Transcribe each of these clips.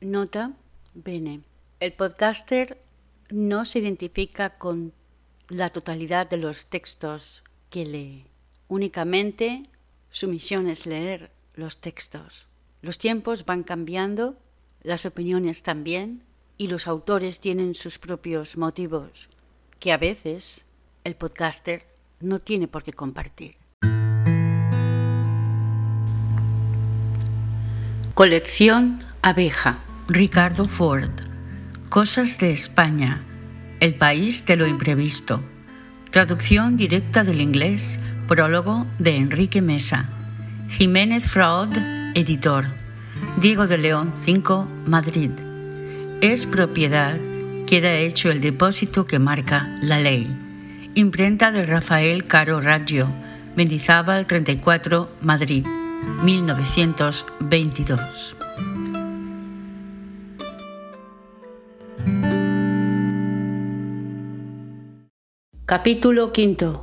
Nota bene. El podcaster no se identifica con la totalidad de los textos que lee. Únicamente su misión es leer los textos. Los tiempos van cambiando, las opiniones también, y los autores tienen sus propios motivos, que a veces el podcaster no tiene por qué compartir. Colección Abeja, Ricardo Ford. Cosas de España, el país de lo imprevisto. Traducción directa del inglés, prólogo de Enrique Mesa. Jiménez Fraud, editor. Diego de León 5, Madrid. Es propiedad, queda hecho el depósito que marca la ley. Imprenta de Rafael Caro Raggio, Mendizábal 34, Madrid, 1922. Capítulo V.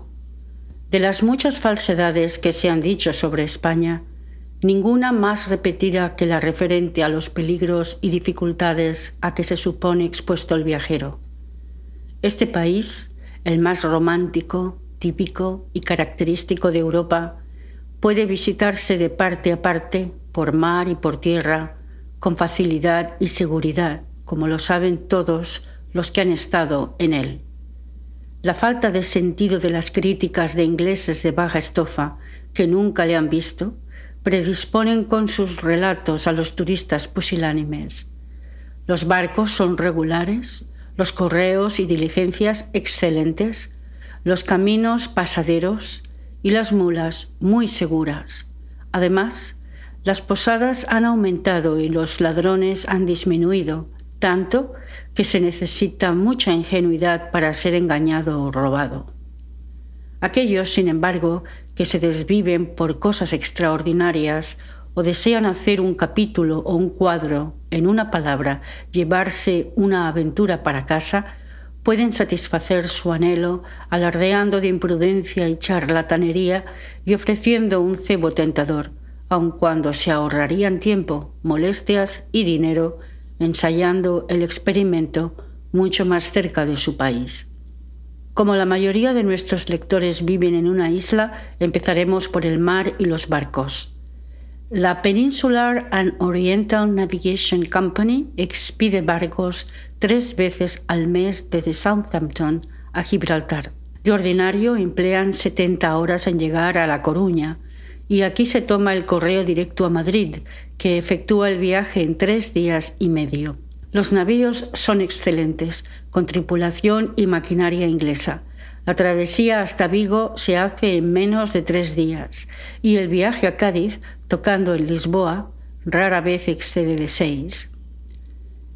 De las muchas falsedades que se han dicho sobre España, ninguna más repetida que la referente a los peligros y dificultades a que se supone expuesto el viajero. Este país, el más romántico, típico y característico de Europa, puede visitarse de parte a parte, por mar y por tierra, con facilidad y seguridad, como lo saben todos los que han estado en él. La falta de sentido de las críticas de ingleses de baja estofa que nunca le han visto predisponen con sus relatos a los turistas pusilánimes. Los barcos son regulares, los correos y diligencias excelentes, los caminos pasaderos y las mulas muy seguras. Además, las posadas han aumentado y los ladrones han disminuido, tanto se necesita mucha ingenuidad para ser engañado o robado. Aquellos, sin embargo, que se desviven por cosas extraordinarias o desean hacer un capítulo o un cuadro, en una palabra, llevarse una aventura para casa, pueden satisfacer su anhelo alardeando de imprudencia y charlatanería y ofreciendo un cebo tentador, aun cuando se ahorrarían tiempo, molestias y dinero ensayando el experimento mucho más cerca de su país. Como la mayoría de nuestros lectores viven en una isla, empezaremos por el mar y los barcos. La Peninsular and Oriental Navigation Company expide barcos tres veces al mes desde Southampton a Gibraltar. De ordinario emplean 70 horas en llegar a La Coruña, y aquí se toma el correo directo a Madrid, que efectúa el viaje en tres días y medio. Los navíos son excelentes, con tripulación y maquinaria inglesa. La travesía hasta Vigo se hace en menos de tres días y el viaje a Cádiz, tocando en Lisboa, rara vez excede de seis.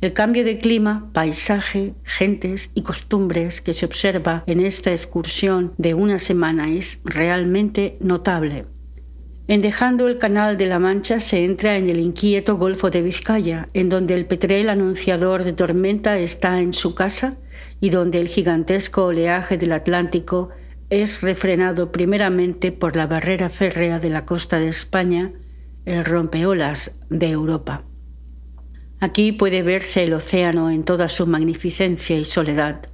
El cambio de clima, paisaje, gentes y costumbres que se observa en esta excursión de una semana es realmente notable. En dejando el Canal de la Mancha se entra en el inquieto Golfo de Vizcaya, en donde el petrel anunciador de tormenta está en su casa y donde el gigantesco oleaje del Atlántico es refrenado primeramente por la barrera férrea de la costa de España, el rompeolas de Europa. Aquí puede verse el océano en toda su magnificencia y soledad,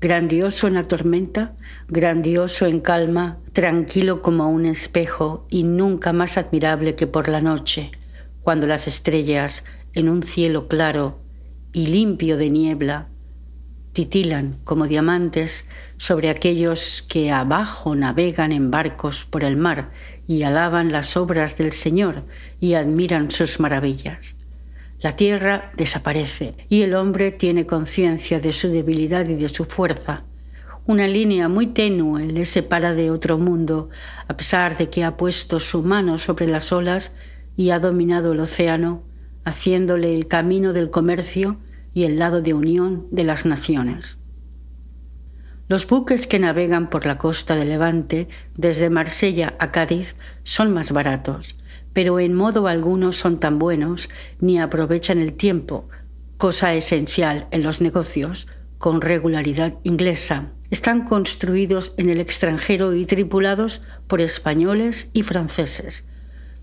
grandioso en la tormenta, grandioso en calma, tranquilo como un espejo y nunca más admirable que por la noche, cuando las estrellas, en un cielo claro y limpio de niebla, titilan como diamantes sobre aquellos que abajo navegan en barcos por el mar y alaban las obras del Señor y admiran sus maravillas. La tierra desaparece y el hombre tiene conciencia de su debilidad y de su fuerza. Una línea muy tenue le separa de otro mundo, a pesar de que ha puesto su mano sobre las olas y ha dominado el océano, haciéndole el camino del comercio y el lado de unión de las naciones. Los buques que navegan por la costa de Levante, desde Marsella a Cádiz, son más baratos pero en modo alguno son tan buenos ni aprovechan el tiempo, cosa esencial en los negocios, con regularidad inglesa. Están construidos en el extranjero y tripulados por españoles y franceses.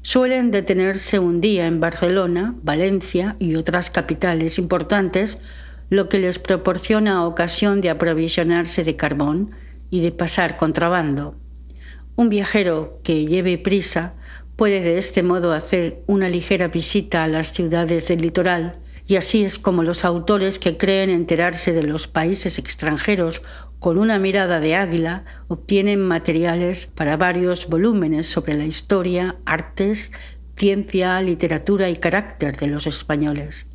suelen detenerse un día en Barcelona, Valencia y otras capitales importantes, lo que les proporciona ocasión de aprovisionarse de carbón y de pasar contrabando. Un viajero que lleve prisa puede de este modo hacer una ligera visita a las ciudades del litoral, y así es como los autores que creen enterarse de los países extranjeros con una mirada de águila, obtienen materiales para varios volúmenes sobre la historia, artes, ciencia, literatura y carácter de los españoles.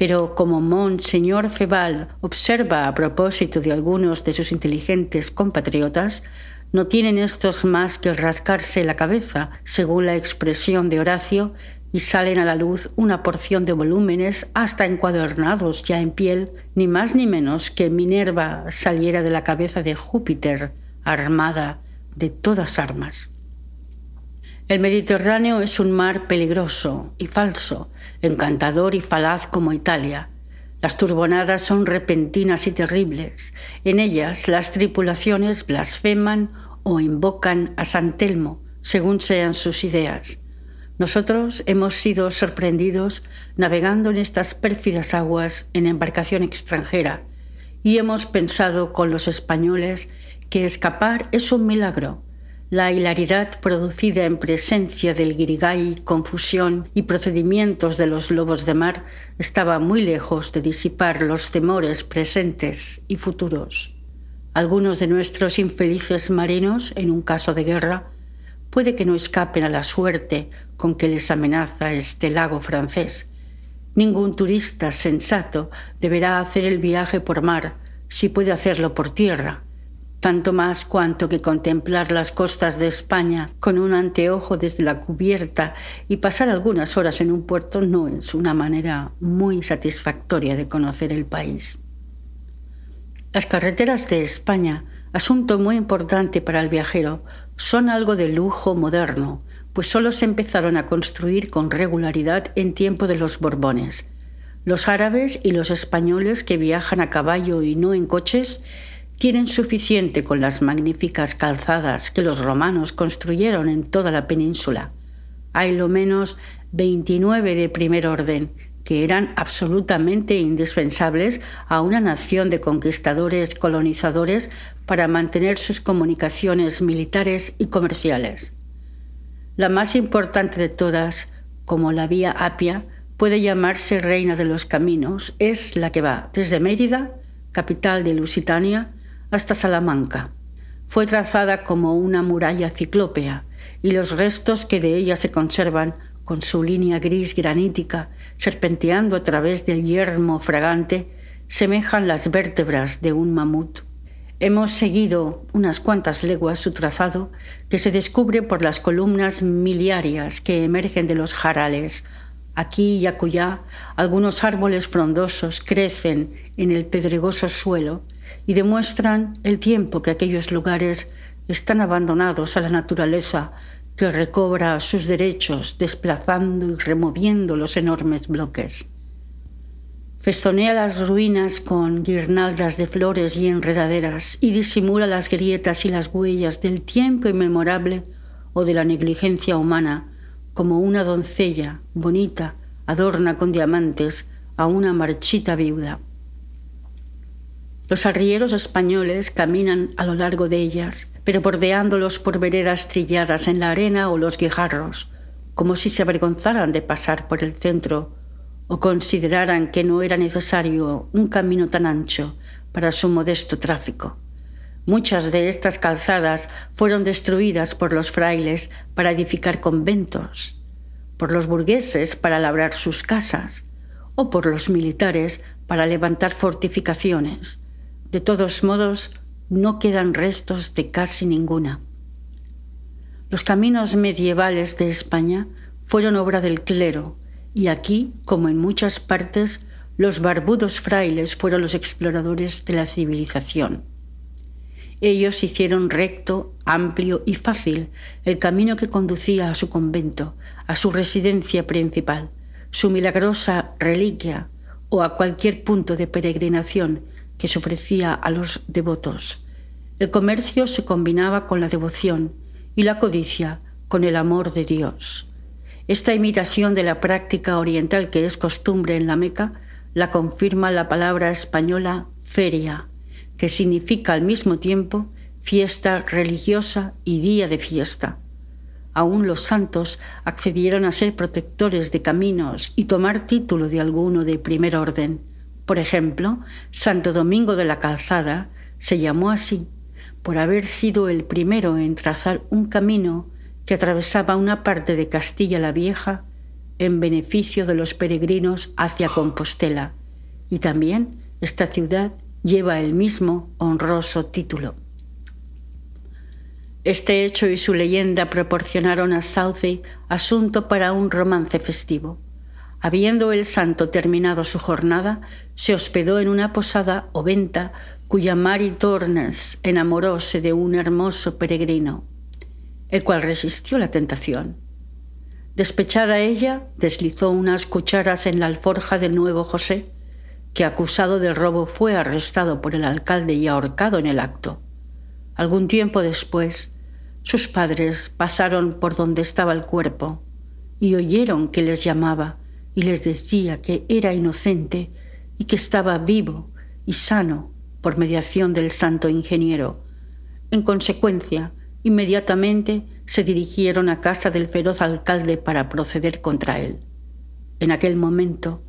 Pero como Monseñor Febal observa a propósito de algunos de sus inteligentes compatriotas, no tienen estos más que rascarse la cabeza, según la expresión de Horacio, y salen a la luz una porción de volúmenes hasta encuadernados ya en piel, ni más ni menos que Minerva saliera de la cabeza de Júpiter, armada de todas armas. El Mediterráneo es un mar peligroso y falso, encantador y falaz como Italia. Las turbonadas son repentinas y terribles. En ellas las tripulaciones blasfeman o invocan a San Telmo, según sean sus ideas. Nosotros hemos sido sorprendidos navegando en estas pérfidas aguas en embarcación extranjera y hemos pensado con los españoles que escapar es un milagro. La hilaridad producida en presencia del guirigay, confusión y procedimientos de los lobos de mar estaba muy lejos de disipar los temores presentes y futuros. Algunos de nuestros infelices marinos, en un caso de guerra, puede que no escapen a la suerte con que les amenaza este lago francés. Ningún turista sensato deberá hacer el viaje por mar si puede hacerlo por tierra, tanto más cuanto que contemplar las costas de España con un anteojo desde la cubierta y pasar algunas horas en un puerto no es una manera muy satisfactoria de conocer el país. Las carreteras de España, asunto muy importante para el viajero, son algo de lujo moderno, pues solo se empezaron a construir con regularidad en tiempo de los Borbones. Los árabes y los españoles que viajan a caballo y no en coches tienen suficiente con las magníficas calzadas que los romanos construyeron en toda la península. Hay lo menos 29 de primer orden, que eran absolutamente indispensables a una nación de conquistadores colonizadores para mantener sus comunicaciones militares y comerciales. La más importante de todas, como la vía Apia, puede llamarse Reina de los Caminos, es la que va desde Mérida, capital de Lusitania, hasta Salamanca. Fue trazada como una muralla ciclópea y los restos que de ella se conservan con su línea gris granítica serpenteando a través del yermo fragante, semejan las vértebras de un mamut. Hemos seguido unas cuantas leguas su trazado, que se descubre por las columnas miliarias que emergen de los jarales. Aquí y acullá algunos árboles frondosos crecen en el pedregoso suelo y demuestran el tiempo que aquellos lugares están abandonados a la naturaleza que recobra sus derechos desplazando y removiendo los enormes bloques. Festonea las ruinas con guirnaldas de flores y enredaderas y disimula las grietas y las huellas del tiempo inmemorable o de la negligencia humana, como una doncella bonita adorna con diamantes a una marchita viuda. Los arrieros españoles caminan a lo largo de ellas, pero bordeándolos por veredas trilladas en la arena o los guijarros, como si se avergonzaran de pasar por el centro o consideraran que no era necesario un camino tan ancho para su modesto tráfico. Muchas de estas calzadas fueron destruidas por los frailes para edificar conventos, por los burgueses para labrar sus casas o por los militares para levantar fortificaciones de todos modos, no quedan restos de casi ninguna. Los caminos medievales de España fueron obra del clero y aquí, como en muchas partes, los barbudos frailes fueron los exploradores de la civilización. Ellos hicieron recto, amplio y fácil el camino que conducía a su convento, a su residencia principal, su milagrosa reliquia o a cualquier punto de peregrinación que se ofrecía a los devotos. El comercio se combinaba con la devoción y la codicia con el amor de Dios. Esta imitación de la práctica oriental que es costumbre en la Meca la confirma la palabra española feria, que significa al mismo tiempo fiesta religiosa y día de fiesta. Aún los santos accedieron a ser protectores de caminos y tomar título de alguno de primer orden. Por ejemplo, Santo Domingo de la Calzada se llamó así por haber sido el primero en trazar un camino que atravesaba una parte de Castilla la Vieja en beneficio de los peregrinos hacia Compostela. Y también esta ciudad lleva el mismo honroso título. Este hecho y su leyenda proporcionaron a Southey asunto para un romance festivo. Habiendo el santo terminado su jornada, se hospedó en una posada o venta cuya Mary Tornes enamoróse de un hermoso peregrino, el cual resistió la tentación. Despechada ella, deslizó unas cucharas en la alforja del nuevo José, que acusado del robo fue arrestado por el alcalde y ahorcado en el acto. Algún tiempo después, sus padres pasaron por donde estaba el cuerpo y oyeron que les llamaba y les decía que era inocente y que estaba vivo y sano por mediación del santo ingeniero. En consecuencia, inmediatamente se dirigieron a casa del feroz alcalde para proceder contra él. En aquel momento,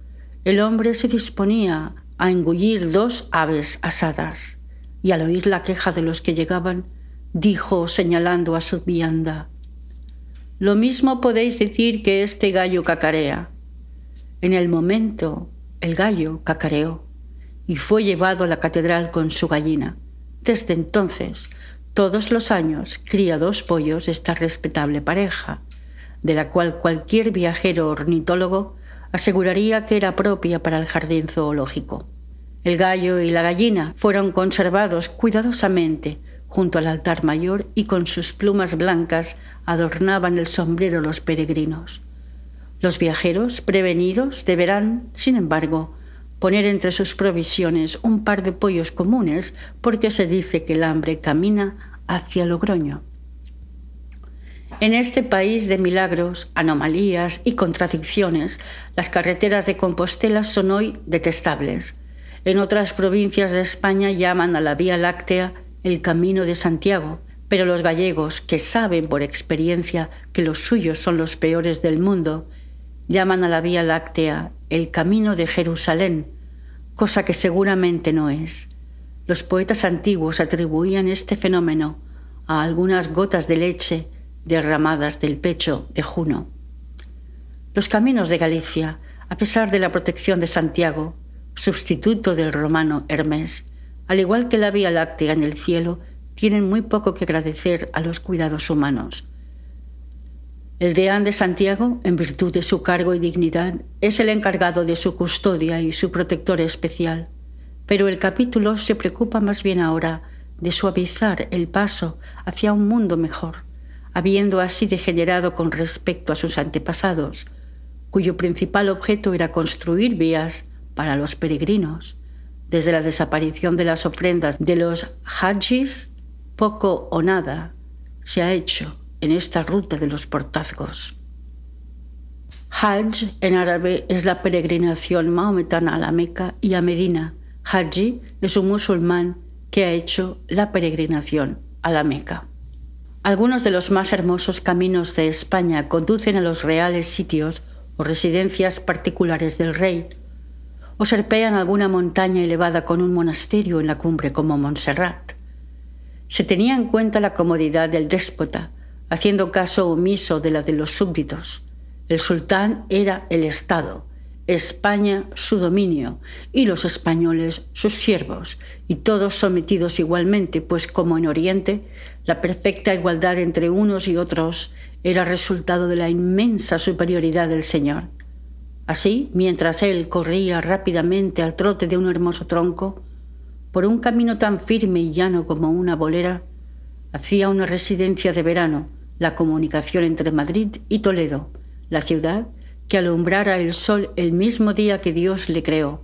el hombre se disponía a engullir dos aves asadas y al oír la queja de los que llegaban, dijo señalando a su vianda, Lo mismo podéis decir que este gallo cacarea. En el momento, el gallo cacareó y fue llevado a la catedral con su gallina. Desde entonces, todos los años cría dos pollos esta respetable pareja, de la cual cualquier viajero ornitólogo aseguraría que era propia para el jardín zoológico. El gallo y la gallina fueron conservados cuidadosamente junto al altar mayor y con sus plumas blancas adornaban el sombrero los peregrinos. Los viajeros prevenidos deberán, sin embargo, poner entre sus provisiones un par de pollos comunes porque se dice que el hambre camina hacia Logroño. En este país de milagros, anomalías y contradicciones, las carreteras de Compostela son hoy detestables. En otras provincias de España llaman a la Vía Láctea el Camino de Santiago, pero los gallegos, que saben por experiencia que los suyos son los peores del mundo, llaman a la Vía Láctea el Camino de Jerusalén, cosa que seguramente no es. Los poetas antiguos atribuían este fenómeno a algunas gotas de leche derramadas del pecho de Juno. Los caminos de Galicia, a pesar de la protección de Santiago, sustituto del romano Hermes, al igual que la Vía Láctea en el cielo, tienen muy poco que agradecer a los cuidados humanos. El deán de Santiago, en virtud de su cargo y dignidad, es el encargado de su custodia y su protector especial, pero el capítulo se preocupa más bien ahora de suavizar el paso hacia un mundo mejor habiendo así degenerado con respecto a sus antepasados, cuyo principal objeto era construir vías para los peregrinos. Desde la desaparición de las ofrendas de los hajis, poco o nada se ha hecho en esta ruta de los portazgos. Hajj en árabe es la peregrinación maometana a la Meca y a Medina. Haji es un musulmán que ha hecho la peregrinación a la Meca. Algunos de los más hermosos caminos de España conducen a los reales sitios o residencias particulares del rey, o serpean alguna montaña elevada con un monasterio en la cumbre como Montserrat. Se tenía en cuenta la comodidad del déspota, haciendo caso omiso de la de los súbditos. El sultán era el Estado, España su dominio y los españoles sus siervos, y todos sometidos igualmente, pues como en Oriente, la perfecta igualdad entre unos y otros era resultado de la inmensa superioridad del Señor. Así, mientras él corría rápidamente al trote de un hermoso tronco, por un camino tan firme y llano como una bolera, hacía una residencia de verano, la comunicación entre Madrid y Toledo, la ciudad que alumbrara el sol el mismo día que Dios le creó.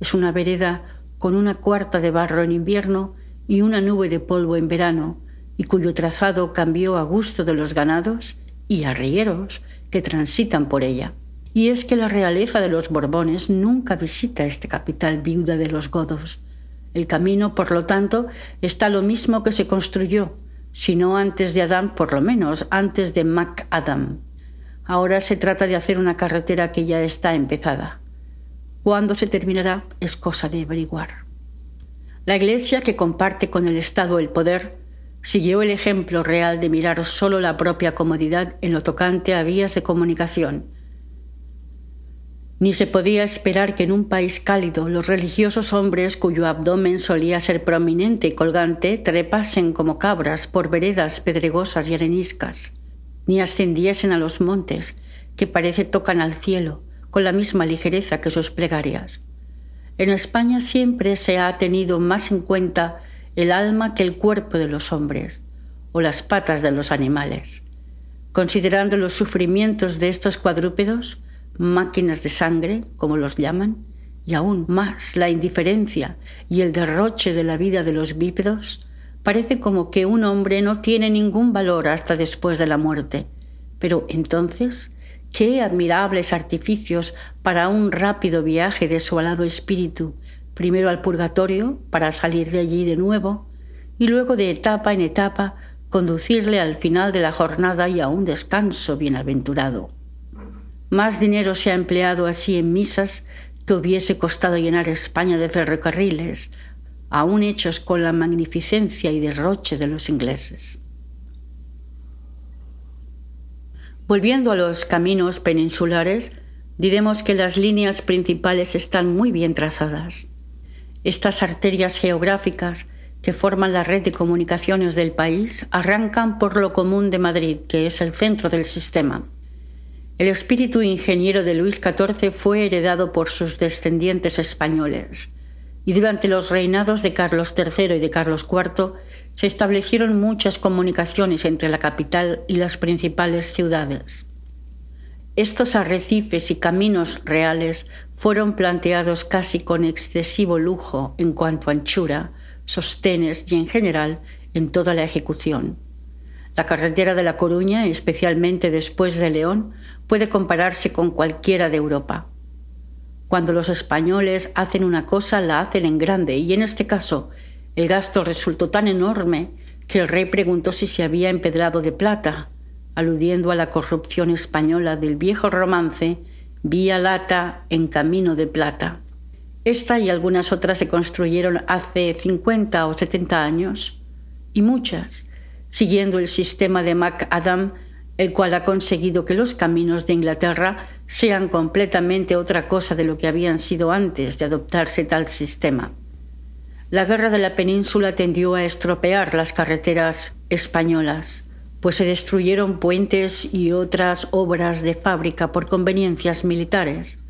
Es una vereda con una cuarta de barro en invierno y una nube de polvo en verano, y cuyo trazado cambió a gusto de los ganados y arrieros que transitan por ella. Y es que la realeza de los Borbones nunca visita este capital viuda de los godos. El camino, por lo tanto, está lo mismo que se construyó, si no antes de Adán, por lo menos antes de Mac Adam. Ahora se trata de hacer una carretera que ya está empezada. Cuándo se terminará es cosa de averiguar. La Iglesia, que comparte con el Estado el poder, siguió el ejemplo real de mirar solo la propia comodidad en lo tocante a vías de comunicación. Ni se podía esperar que en un país cálido los religiosos hombres cuyo abdomen solía ser prominente y colgante trepasen como cabras por veredas pedregosas y areniscas, ni ascendiesen a los montes, que parece tocan al cielo, con la misma ligereza que sus plegarias. En España siempre se ha tenido más en cuenta el alma que el cuerpo de los hombres o las patas de los animales. Considerando los sufrimientos de estos cuadrúpedos, máquinas de sangre, como los llaman, y aún más la indiferencia y el derroche de la vida de los bípedos, parece como que un hombre no tiene ningún valor hasta después de la muerte. Pero entonces, Qué admirables artificios para un rápido viaje de su alado espíritu, primero al purgatorio para salir de allí de nuevo, y luego de etapa en etapa conducirle al final de la jornada y a un descanso bienaventurado. Más dinero se ha empleado así en misas que hubiese costado llenar España de ferrocarriles, aún hechos con la magnificencia y derroche de los ingleses. Volviendo a los caminos peninsulares, diremos que las líneas principales están muy bien trazadas. Estas arterias geográficas que forman la red de comunicaciones del país arrancan por lo común de Madrid, que es el centro del sistema. El espíritu ingeniero de Luis XIV fue heredado por sus descendientes españoles, y durante los reinados de Carlos III y de Carlos IV se establecieron muchas comunicaciones entre la capital y las principales ciudades. Estos arrecifes y caminos reales fueron planteados casi con excesivo lujo en cuanto a anchura, sostenes y en general en toda la ejecución. La carretera de La Coruña, especialmente después de León, puede compararse con cualquiera de Europa. Cuando los españoles hacen una cosa, la hacen en grande y en este caso el gasto resultó tan enorme que el rey preguntó si se había empedrado de plata, aludiendo a la corrupción española del viejo romance Vía Lata en Camino de Plata. Esta y algunas otras se construyeron hace 50 o 70 años, y muchas, siguiendo el sistema de MacAdam, el cual ha conseguido que los caminos de Inglaterra sean completamente otra cosa de lo que habían sido antes de adoptarse tal sistema. La guerra de la península tendió a estropear las carreteras españolas, pues se destruyeron puentes y otras obras de fábrica por conveniencias militares.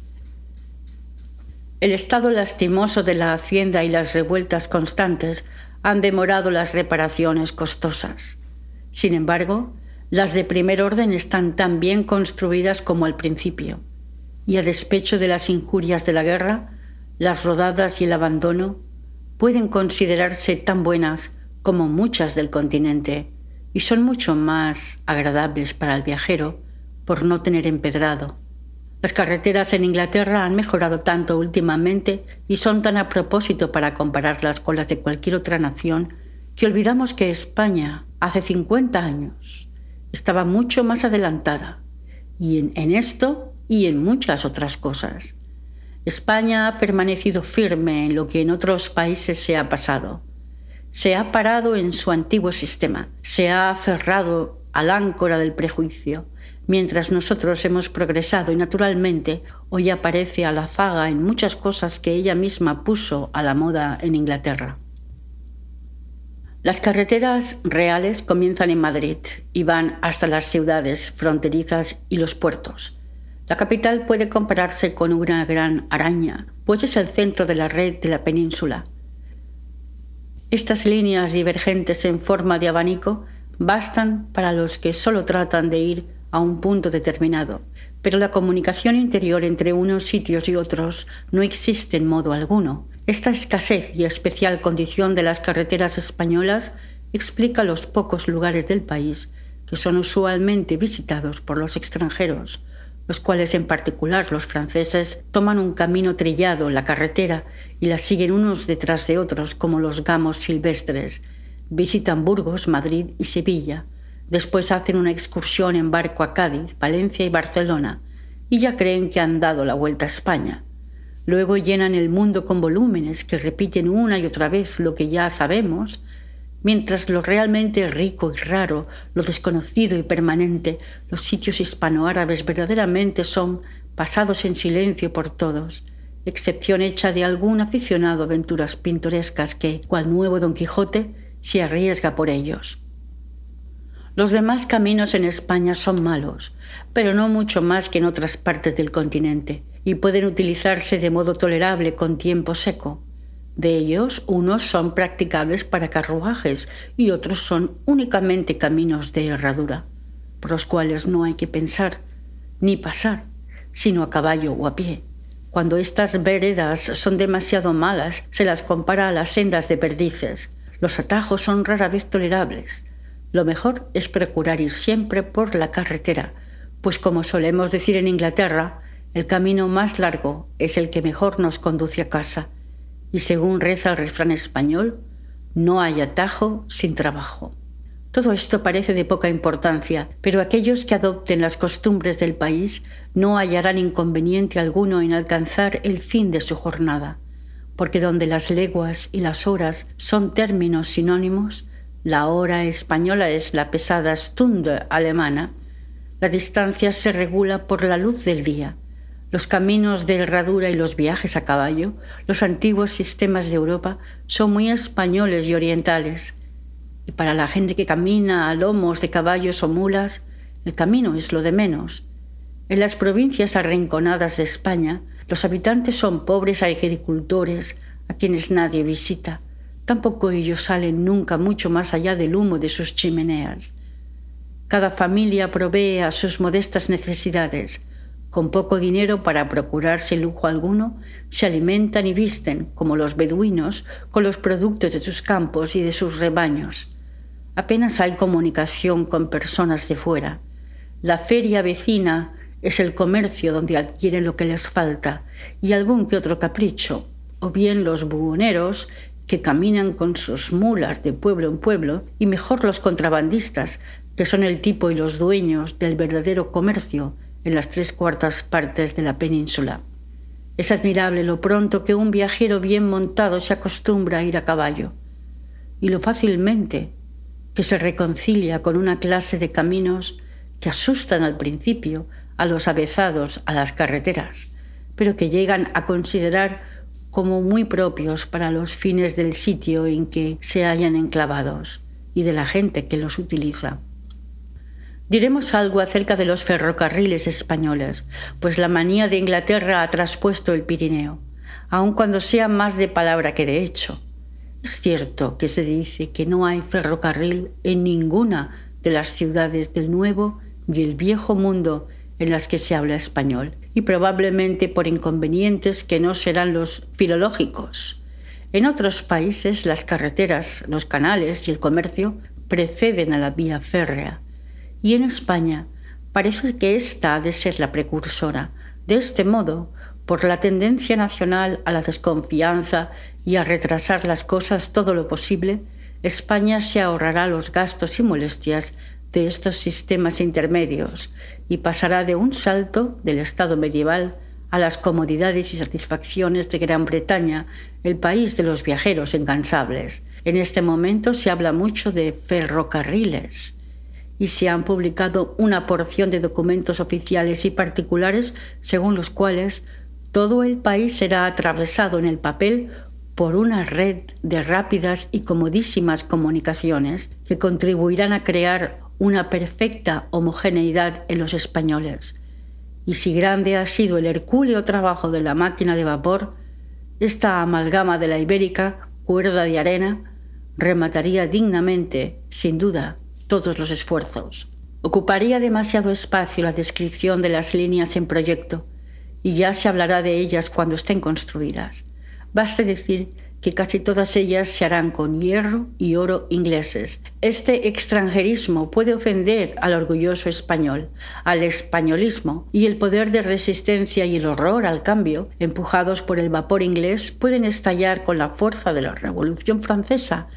El estado lastimoso de la hacienda y las revueltas constantes han demorado las reparaciones costosas. Sin embargo, las de primer orden están tan bien construidas como al principio, y a despecho de las injurias de la guerra, las rodadas y el abandono pueden considerarse tan buenas como muchas del continente y son mucho más agradables para el viajero por no tener empedrado. Las carreteras en Inglaterra han mejorado tanto últimamente y son tan a propósito para compararlas con las de cualquier otra nación que olvidamos que España hace 50 años estaba mucho más adelantada y en, esto y en muchas otras cosas. España ha permanecido firme en lo que en otros países se ha pasado. Se ha parado en su antiguo sistema, se ha aferrado al áncora del prejuicio, mientras nosotros hemos progresado y naturalmente hoy aparece a la zaga en muchas cosas que ella misma puso a la moda en Inglaterra. Las carreteras reales comienzan en Madrid y van hasta las ciudades fronterizas y los puertos la capital puede compararse con una gran araña, pues es el centro de la red de la península. Estas líneas divergentes en forma de abanico bastan para los que solo tratan de ir a un punto determinado, pero la comunicación interior entre unos sitios y otros no existe en modo alguno. Esta escasez y especial condición de las carreteras españolas explica los pocos lugares del país que son usualmente visitados por los extranjeros, los cuales en particular los franceses toman un camino trillado, la carretera, y la siguen unos detrás de otros como los gamos silvestres. Visitan Burgos, Madrid y Sevilla. Después hacen una excursión en barco a Cádiz, Valencia y Barcelona, y ya creen que han dado la vuelta a España. Luego llenan el mundo con volúmenes que repiten una y otra vez lo que ya sabemos, mientras lo realmente rico y raro, lo desconocido y permanente, los sitios hispanoárabes verdaderamente son pasados en silencio por todos, excepción hecha de algún aficionado a aventuras pintorescas que, cual nuevo Don Quijote, se arriesga por ellos. Los demás caminos en España son malos, pero no mucho más que en otras partes del continente, y pueden utilizarse de modo tolerable con tiempo seco. De ellos, unos son practicables para carruajes y otros son únicamente caminos de herradura, por los cuales no hay que pensar ni pasar, sino a caballo o a pie. Cuando estas veredas son demasiado malas, se las compara a las sendas de perdices. Los atajos son rara vez tolerables. Lo mejor es procurar ir siempre por la carretera, pues como solemos decir en Inglaterra, el camino más largo es el que mejor nos conduce a casa y según reza el refrán español, no hay atajo sin trabajo. Todo esto parece de poca importancia, pero aquellos que adopten las costumbres del país no hallarán inconveniente alguno en alcanzar el fin de su jornada, porque donde las leguas y las horas son términos sinónimos, la hora española es la pesada Stunde alemana, la distancia se regula por la luz del día, los caminos de herradura y los viajes a caballo, los antiguos sistemas de Europa, son muy españoles y orientales. Y para la gente que camina a lomos de caballos o mulas, el camino es lo de menos. En las provincias arrinconadas de España, los habitantes son pobres agricultores a quienes nadie visita. Tampoco ellos salen nunca mucho más allá del humo de sus chimeneas. Cada familia provee a sus modestas necesidades, con poco dinero para procurarse lujo alguno, se alimentan y visten, como los beduinos, con los productos de sus campos y de sus rebaños. Apenas hay comunicación con personas de fuera. La feria vecina es el comercio donde adquieren lo que les falta y algún que otro capricho, o bien los buhoneros que caminan con sus mulas de pueblo en pueblo, y mejor los contrabandistas, que son el tipo y los dueños del verdadero comercio, en las tres cuartas partes de la península. Es admirable lo pronto que un viajero bien montado se acostumbra a ir a caballo y lo fácilmente que se reconcilia con una clase de caminos que asustan al principio a los avezados a las carreteras, pero que llegan a considerar como muy propios para los fines del sitio en que se hallan enclavados y de la gente que los utiliza. Diremos algo acerca de los ferrocarriles españoles, pues la manía de Inglaterra ha traspuesto el Pirineo, aun cuando sea más de palabra que de hecho. Es cierto que se dice que no hay ferrocarril en ninguna de las ciudades del Nuevo y el Viejo Mundo en las que se habla español, y probablemente por inconvenientes que no serán los filológicos. En otros países las carreteras, los canales y el comercio preceden a la vía férrea y en España parece que esta ha de ser la precursora. De este modo, por la tendencia nacional a la desconfianza y a retrasar las cosas todo lo posible, España se ahorrará los gastos y molestias de estos sistemas intermedios y pasará de un salto del estado medieval a las comodidades y satisfacciones de Gran Bretaña, el país de los viajeros incansables. En este momento se habla mucho de ferrocarriles y se han publicado una porción de documentos oficiales y particulares según los cuales todo el país será atravesado en el papel por una red de rápidas y comodísimas comunicaciones que contribuirán a crear una perfecta homogeneidad en los españoles. Y si grande ha sido el hercúleo trabajo de la máquina de vapor, esta amalgama de la ibérica, cuerda de arena, remataría dignamente, sin duda, todos los esfuerzos. Ocuparía demasiado espacio la descripción de las líneas en proyecto y ya se hablará de ellas cuando estén construidas. Baste decir que casi todas ellas se harán con hierro y oro ingleses. Este extranjerismo puede ofender al orgulloso español, al españolismo, y el poder de resistencia y el horror al cambio, empujados por el vapor inglés, pueden estallar con la fuerza de la Revolución Francesa.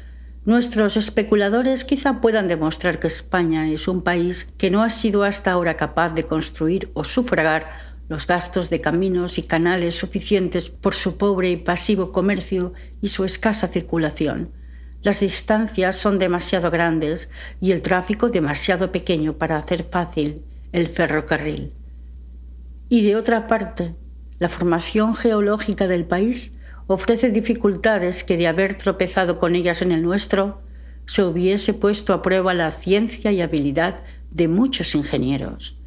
Nuestros especuladores quizá puedan demostrar que España es un país que no ha sido hasta ahora capaz de construir o sufragar los gastos de caminos y canales suficientes por su pobre y pasivo comercio y su escasa circulación. Las distancias son demasiado grandes y el tráfico demasiado pequeño para hacer fácil el ferrocarril. Y de otra parte, la formación geológica del país ofrece dificultades que de haber tropezado con ellas en el nuestro, se hubiese puesto a prueba la ciencia y habilidad de muchos ingenieros.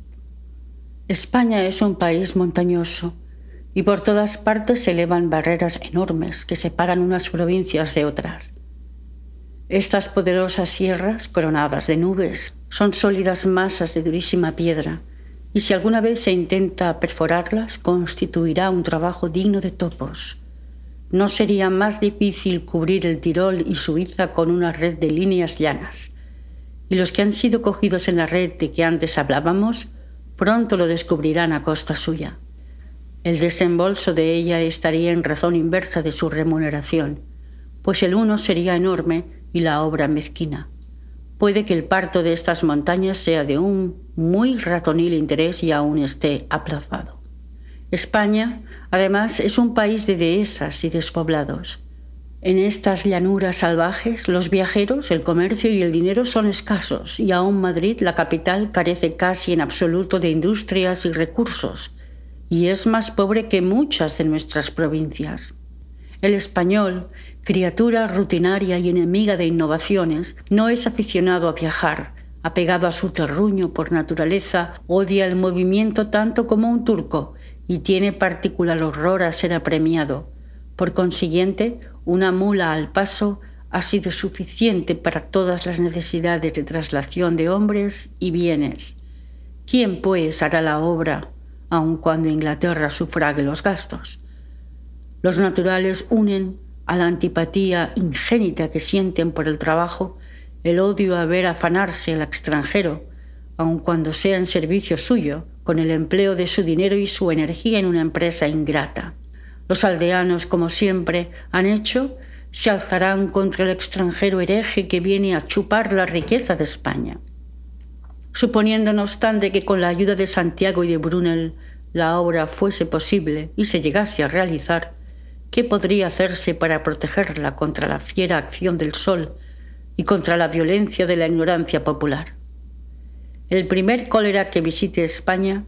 España es un país montañoso y por todas partes se elevan barreras enormes que separan unas provincias de otras. Estas poderosas sierras, coronadas de nubes, son sólidas masas de durísima piedra, y si alguna vez se intenta perforarlas, constituirá un trabajo digno de topos. No sería más difícil cubrir el Tirol y Suiza con una red de líneas llanas. Y los que han sido cogidos en la red de que antes hablábamos Pronto lo descubrirán a costa suya. El desembolso de ella estaría en razón inversa de su remuneración, pues el uno sería enorme y la obra mezquina. Puede que el parto de estas montañas sea de un muy ratonil interés y aún esté aplazado. España, además, es un país de dehesas y despoblados. En estas llanuras salvajes, los viajeros, el comercio y el dinero son escasos y aún Madrid, la capital, carece casi en absoluto de industrias y recursos y es más pobre que muchas de nuestras provincias. El español, criatura rutinaria y enemiga de innovaciones, no es aficionado a viajar, apegado a su terruño por naturaleza, odia el movimiento tanto como un turco y tiene particular horror a ser apremiado. Por consiguiente, una mula al paso ha sido suficiente para todas las necesidades de traslación de hombres y bienes. ¿Quién, pues, hará la obra, aun cuando Inglaterra sufrague los gastos? Los naturales unen a la antipatía ingénita que sienten por el trabajo el odio a ver afanarse al extranjero, aun cuando sea en servicio suyo, con el empleo de su dinero y su energía en una empresa ingrata. Los aldeanos, como siempre han hecho, se alzarán contra el extranjero hereje que viene a chupar la riqueza de España. Suponiendo, no obstante, que con la ayuda de Santiago y de Brunel la obra fuese posible y se llegase a realizar, ¿qué podría hacerse para protegerla contra la fiera acción del sol y contra la violencia de la ignorancia popular? El primer cólera que visite España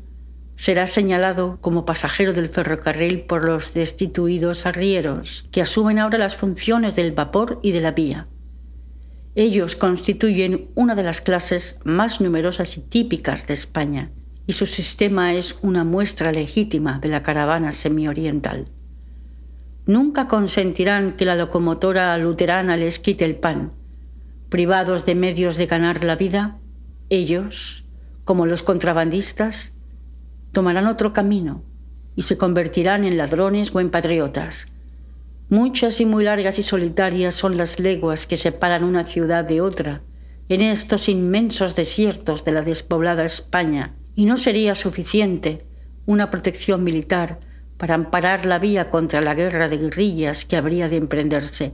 será señalado como pasajero del ferrocarril por los destituidos arrieros, que asumen ahora las funciones del vapor y de la vía. Ellos constituyen una de las clases más numerosas y típicas de España, y su sistema es una muestra legítima de la caravana semioriental. Nunca consentirán que la locomotora luterana les quite el pan. Privados de medios de ganar la vida, ellos, como los contrabandistas, tomarán otro camino y se convertirán en ladrones o en patriotas. Muchas y muy largas y solitarias son las leguas que separan una ciudad de otra en estos inmensos desiertos de la despoblada España, y no sería suficiente una protección militar para amparar la vía contra la guerra de guerrillas que habría de emprenderse.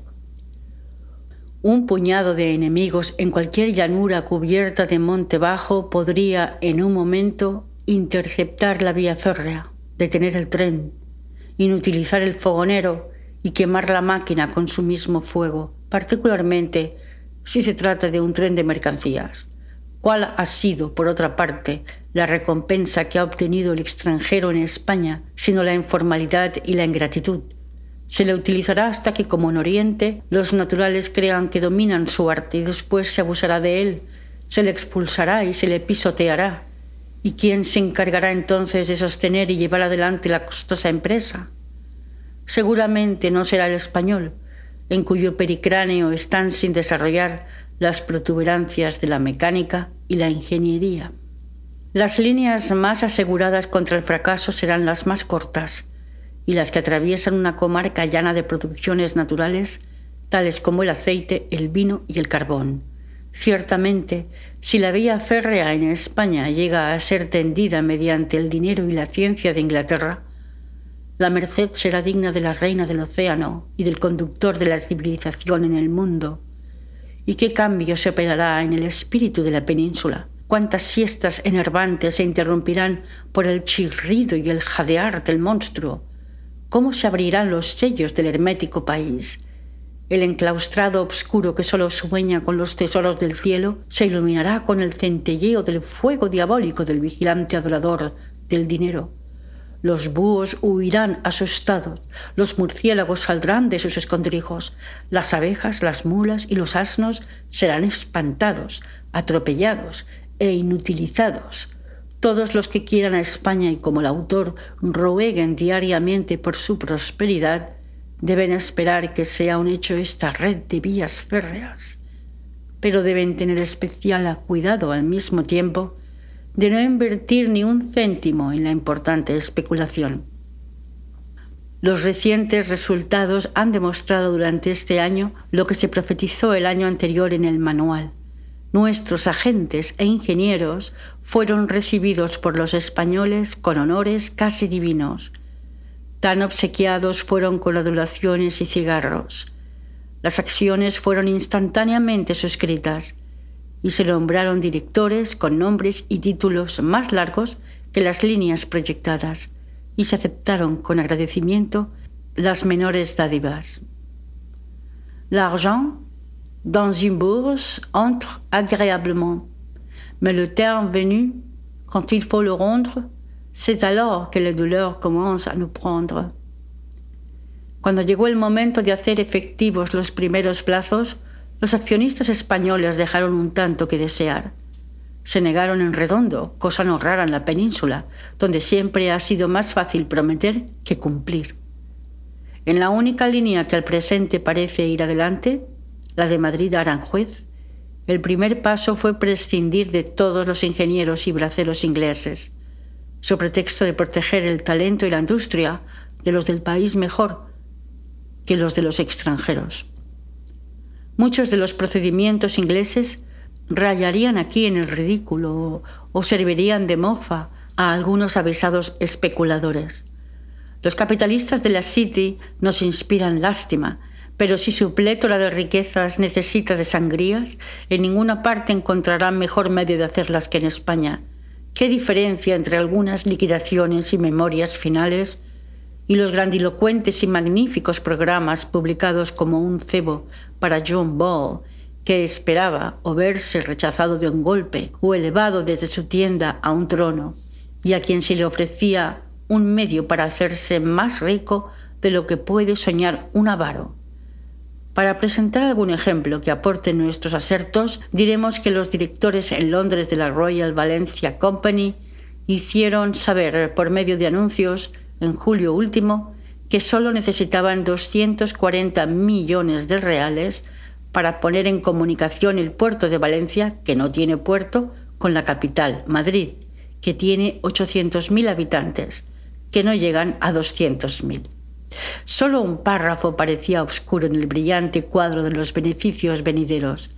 Un puñado de enemigos en cualquier llanura cubierta de monte bajo podría en un momento interceptar la vía férrea, detener el tren, inutilizar el fogonero y quemar la máquina con su mismo fuego, particularmente si se trata de un tren de mercancías. ¿Cuál ha sido, por otra parte, la recompensa que ha obtenido el extranjero en España, sino la informalidad y la ingratitud? Se le utilizará hasta que, como en Oriente, los naturales crean que dominan su arte y después se abusará de él, se le expulsará y se le pisoteará, ¿Y quién se encargará entonces de sostener y llevar adelante la costosa empresa? Seguramente no será el español, en cuyo pericráneo están sin desarrollar las protuberancias de la mecánica y la ingeniería. Las líneas más aseguradas contra el fracaso serán las más cortas, y las que atraviesan una comarca llana de producciones naturales, tales como el aceite, el vino y el carbón. Ciertamente, si la vía férrea en España llega a ser tendida mediante el dinero y la ciencia de Inglaterra, la merced será digna de la reina del océano y del conductor de la civilización en el mundo. ¿Y qué cambio se operará en el espíritu de la península? ¿Cuántas siestas enervantes se interrumpirán por el chirrido y el jadear del monstruo? ¿Cómo se abrirán los sellos del hermético país? El enclaustrado obscuro que solo sueña con los tesoros del cielo se iluminará con el centelleo del fuego diabólico del vigilante adorador del dinero. Los búhos huirán asustados, los murciélagos saldrán de sus escondrijos, las abejas, las mulas y los asnos serán espantados, atropellados e inutilizados. Todos los que quieran a España y como el autor rueguen diariamente por su prosperidad, deben esperar que sea un hecho esta red de vías férreas, pero deben tener especial cuidado al mismo tiempo de no invertir ni un céntimo en la importante especulación. Los recientes resultados han demostrado durante este año lo que se profetizó el año anterior en el manual. Nuestros agentes e ingenieros fueron recibidos por los españoles con honores casi divinos. Tan obsequiados fueron con adulaciones y cigarros. Las acciones fueron instantáneamente suscritas y se nombraron directores con nombres y títulos más largos que las líneas proyectadas y se aceptaron con agradecimiento las menores dádivas. L'argent, dans une bourse, entre agréablement, mais le terme venu, quand il faut le rendre, c'est alors que la douleur commence à nous prendre. Cuando llegó el momento de hacer efectivos los primeros plazos, los accionistas españoles dejaron un tanto que desear. Se negaron en redondo, cosa no rara en la península, donde siempre ha sido más fácil prometer que cumplir. En la única línea que al presente parece ir adelante, la de Madrid Aranjuez, el primer paso fue prescindir de todos los ingenieros y braceros ingleses, sobre pretexto de proteger el talento y la industria de los del país mejor que los de los extranjeros. Muchos de los procedimientos ingleses rayarían aquí en el ridículo o servirían de mofa a algunos avisados especuladores. Los capitalistas de la City nos inspiran lástima, pero si su plétora de riquezas necesita de sangrías, en ninguna parte encontrarán mejor medio de hacerlas que en España. ¿Qué diferencia entre algunas liquidaciones y memorias finales y los grandilocuentes y magníficos programas publicados como un cebo para John Ball, que esperaba o verse rechazado de un golpe o elevado desde su tienda a un trono, y a quien se le ofrecía un medio para hacerse más rico de lo que puede soñar un avaro. Para presentar algún ejemplo que aporte nuestros asertos, diremos que los directores en Londres de la Royal Valencia Company hicieron saber por medio de anuncios en julio último que solo necesitaban 240 millones de reales para poner en comunicación el puerto de Valencia, que no tiene puerto, con la capital, Madrid, que tiene 800.000 habitantes, que no llegan a 200.000. Solo un párrafo parecía oscuro en el brillante cuadro de los beneficios venideros.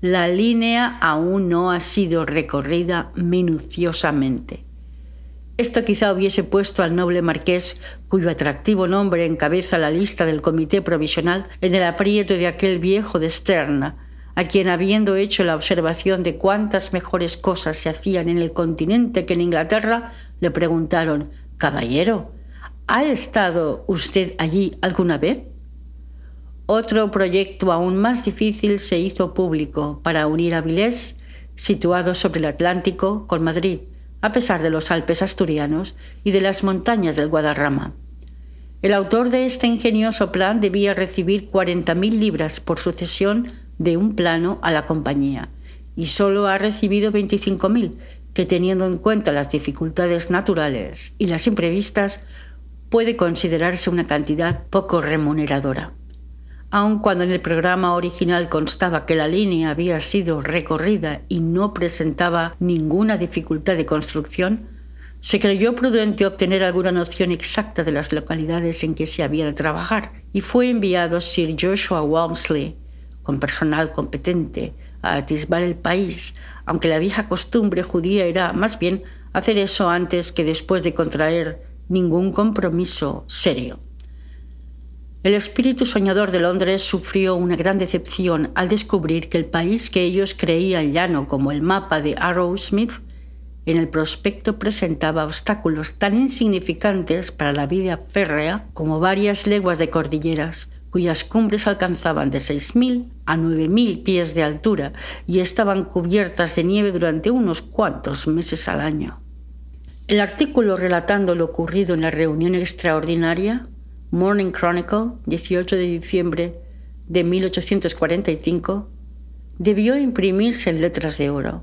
La línea aún no ha sido recorrida minuciosamente. Esto quizá hubiese puesto al noble marqués, cuyo atractivo nombre encabeza la lista del comité provisional, en el aprieto de aquel viejo de Stern, a quien habiendo hecho la observación de cuántas mejores cosas se hacían en el continente que en Inglaterra, le preguntaron, Caballero, ¿ha estado usted allí alguna vez? Otro proyecto aún más difícil se hizo público para unir a Vilés, situado sobre el Atlántico, con Madrid, a pesar de los Alpes asturianos y de las montañas del Guadarrama. El autor de este ingenioso plan debía recibir 40.000 libras por sucesión de un plano a la compañía, y solo ha recibido 25.000, que teniendo en cuenta las dificultades naturales y las imprevistas, puede considerarse una cantidad poco remuneradora. Aun cuando en el programa original constaba que la línea había sido recorrida y no presentaba ninguna dificultad de construcción, Se creyó prudente obtener alguna noción exacta de las localidades en que se había de trabajar y fue enviado Sir Joshua Walmsley, con personal competente, a atisbar el país, aunque la vieja costumbre judía era más bien hacer eso antes que después de contraer ningún compromiso serio. El espíritu soñador de Londres sufrió una gran decepción al descubrir que el país que ellos creían llano como el mapa de Arrowsmith en el prospecto presentaba obstáculos tan insignificantes para la vida férrea como varias leguas de cordilleras, cuyas cumbres alcanzaban de 6.000 a 9.000 pies de altura y estaban cubiertas de nieve durante unos cuantos meses al año. El artículo relatando lo ocurrido en la reunión extraordinaria Morning Chronicle, 18 de diciembre de 1845, debió imprimirse en letras de oro,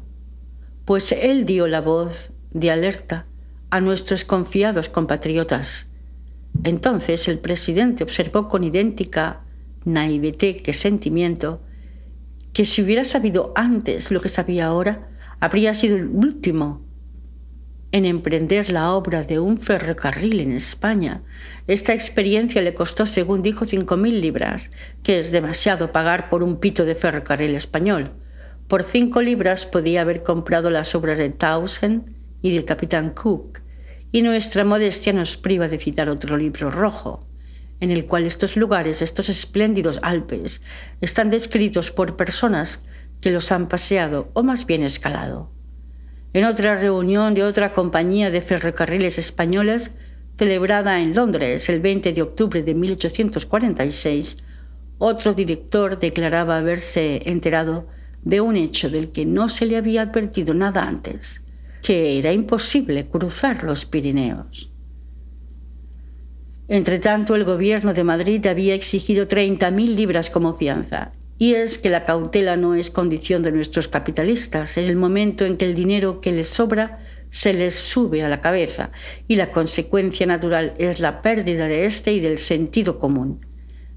pues él dio la voz de alerta a nuestros confiados compatriotas. Entonces el presidente observó con idéntica naivete que sentimiento que si hubiera sabido antes lo que sabía ahora, habría sido el último en emprender la obra de un ferrocarril en España. Esta experiencia le costó, según dijo, cinco mil libras, que es demasiado pagar por un pito de ferrocarril español. Por cinco libras podía haber comprado las obras de Townsend y del capitán Cook, y nuestra modestia nos priva de citar otro libro rojo, en el cual estos lugares, estos espléndidos Alpes, están descritos por personas que los han paseado o más bien escalado. En otra reunión de otra compañía de ferrocarriles españolas, celebrada en Londres el 20 de octubre de 1846, otro director declaraba haberse enterado de un hecho del que no se le había advertido nada antes, que era imposible cruzar los Pirineos. Entretanto, el gobierno de Madrid había exigido 30.000 libras como fianza y es que la cautela no es condición de nuestros capitalistas. En el momento en que el dinero que les sobra se les sube a la cabeza y la consecuencia natural es la pérdida de este y del sentido común.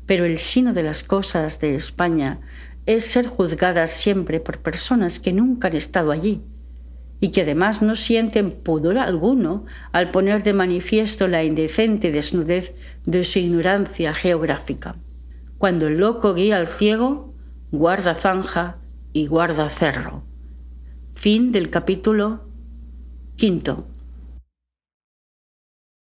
Pero el sino de las cosas de España es ser juzgadas siempre por personas que nunca han estado allí y que además no sienten pudor alguno al poner de manifiesto la indecente desnudez de su ignorancia geográfica. Cuando el loco guía al ciego, guarda zanja y guarda cerro. Fin del capítulo quinto.